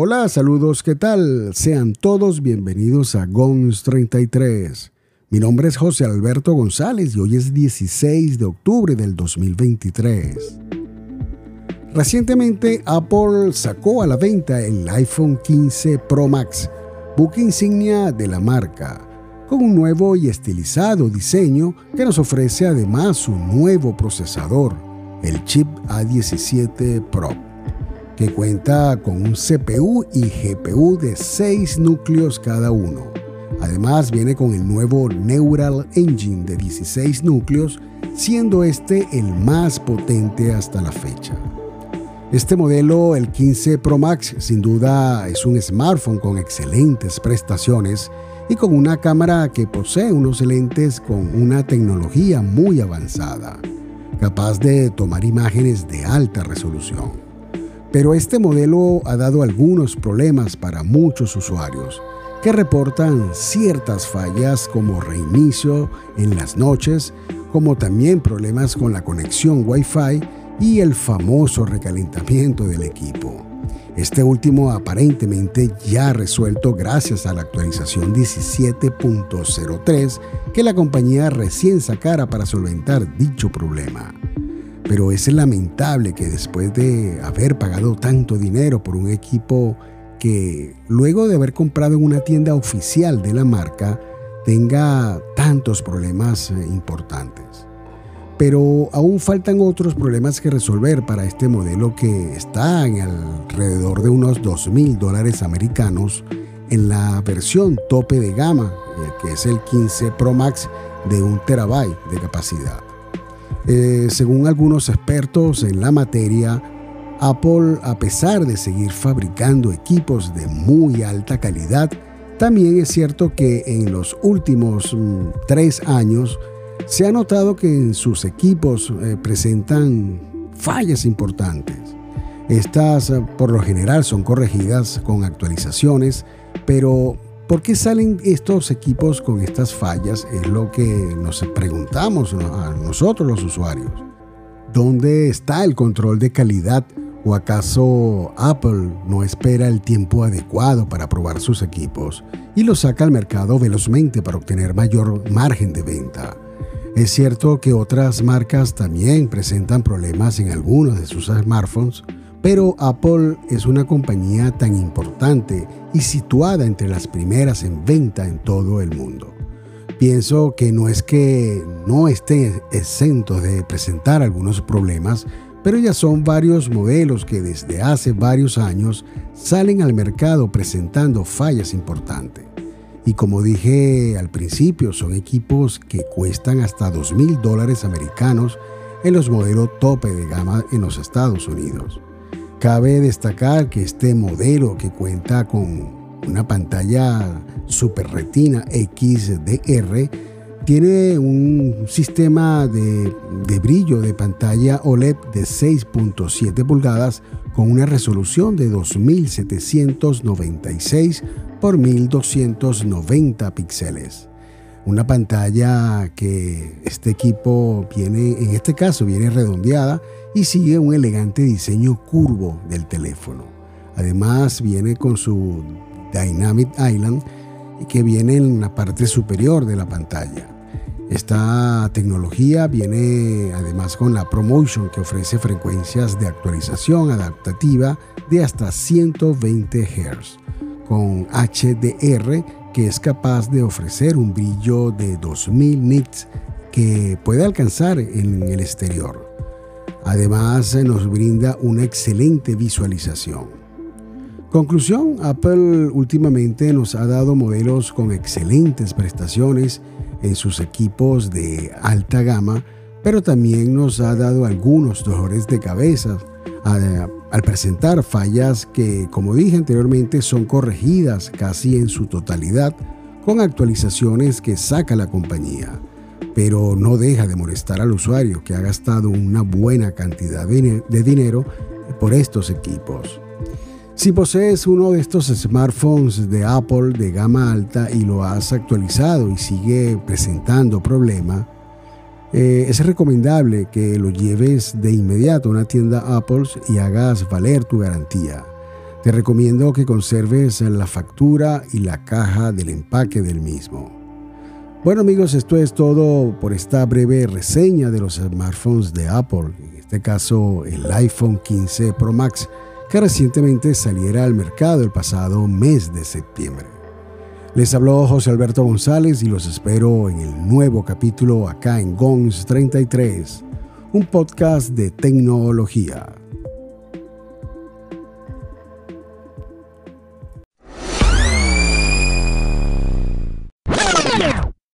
Hola, saludos, ¿qué tal? Sean todos bienvenidos a GONS 33. Mi nombre es José Alberto González y hoy es 16 de octubre del 2023. Recientemente Apple sacó a la venta el iPhone 15 Pro Max, buque insignia de la marca, con un nuevo y estilizado diseño que nos ofrece además un nuevo procesador, el chip A17 Pro que cuenta con un CPU y GPU de 6 núcleos cada uno. Además viene con el nuevo Neural Engine de 16 núcleos, siendo este el más potente hasta la fecha. Este modelo, el 15 Pro Max, sin duda es un smartphone con excelentes prestaciones y con una cámara que posee unos lentes con una tecnología muy avanzada, capaz de tomar imágenes de alta resolución. Pero este modelo ha dado algunos problemas para muchos usuarios que reportan ciertas fallas como reinicio en las noches, como también problemas con la conexión Wi-Fi y el famoso recalentamiento del equipo. Este último aparentemente ya resuelto gracias a la actualización 17.03 que la compañía recién sacara para solventar dicho problema. Pero es lamentable que después de haber pagado tanto dinero por un equipo que luego de haber comprado en una tienda oficial de la marca tenga tantos problemas eh, importantes. Pero aún faltan otros problemas que resolver para este modelo que está en alrededor de unos 2 mil dólares americanos en la versión tope de gama, eh, que es el 15 Pro Max de un terabyte de capacidad. Eh, según algunos expertos en la materia, Apple, a pesar de seguir fabricando equipos de muy alta calidad, también es cierto que en los últimos mm, tres años se ha notado que en sus equipos eh, presentan fallas importantes. Estas eh, por lo general son corregidas con actualizaciones, pero ¿Por qué salen estos equipos con estas fallas? Es lo que nos preguntamos a nosotros los usuarios. ¿Dónde está el control de calidad? ¿O acaso Apple no espera el tiempo adecuado para probar sus equipos y los saca al mercado velozmente para obtener mayor margen de venta? Es cierto que otras marcas también presentan problemas en algunos de sus smartphones, pero Apple es una compañía tan importante y situada entre las primeras en venta en todo el mundo. Pienso que no es que no esté exento de presentar algunos problemas, pero ya son varios modelos que desde hace varios años salen al mercado presentando fallas importantes. Y como dije al principio, son equipos que cuestan hasta 2 mil dólares americanos en los modelos tope de gama en los Estados Unidos. Cabe destacar que este modelo que cuenta con una pantalla Super Retina XDR tiene un sistema de, brillo de pantalla OLED de 6.7 pulgadas con una resolución de 2796 por 1290 píxeles. Una pantalla que este equipo viene, en este caso viene redondeada y sigue un elegante diseño curvo del teléfono. Además viene con su Dynamic Island que viene en la parte superior de la pantalla. Esta tecnología viene además con la ProMotion que ofrece frecuencias de actualización adaptativa de hasta 120 Hz, con HDR que es capaz de ofrecer un brillo de 2000 nits que puede alcanzar en el exterior. Además, nos brinda una excelente visualización. Conclusión, Apple últimamente nos ha dado modelos con excelentes prestaciones en sus equipos de alta gama, pero también nos ha dado algunos dolores de cabeza al presentar fallas que, como dije anteriormente, son corregidas casi en su totalidad con actualizaciones que saca la compañía pero no deja de molestar al usuario que ha gastado una buena cantidad de dinero por estos equipos. Si posees uno de estos smartphones de Apple de gama alta y lo has actualizado y sigue presentando problema, eh, es recomendable que lo lleves de inmediato a una tienda Apple y hagas valer tu garantía. Te recomiendo que conserves la factura y la caja del empaque del mismo. Bueno amigos, esto es todo por esta breve reseña de los smartphones de Apple, en este caso el iPhone 15 Pro Max, que recientemente saliera al mercado el pasado mes de septiembre. Les habló José Alberto González y los espero en el nuevo capítulo acá en GONS 33, un podcast de tecnología.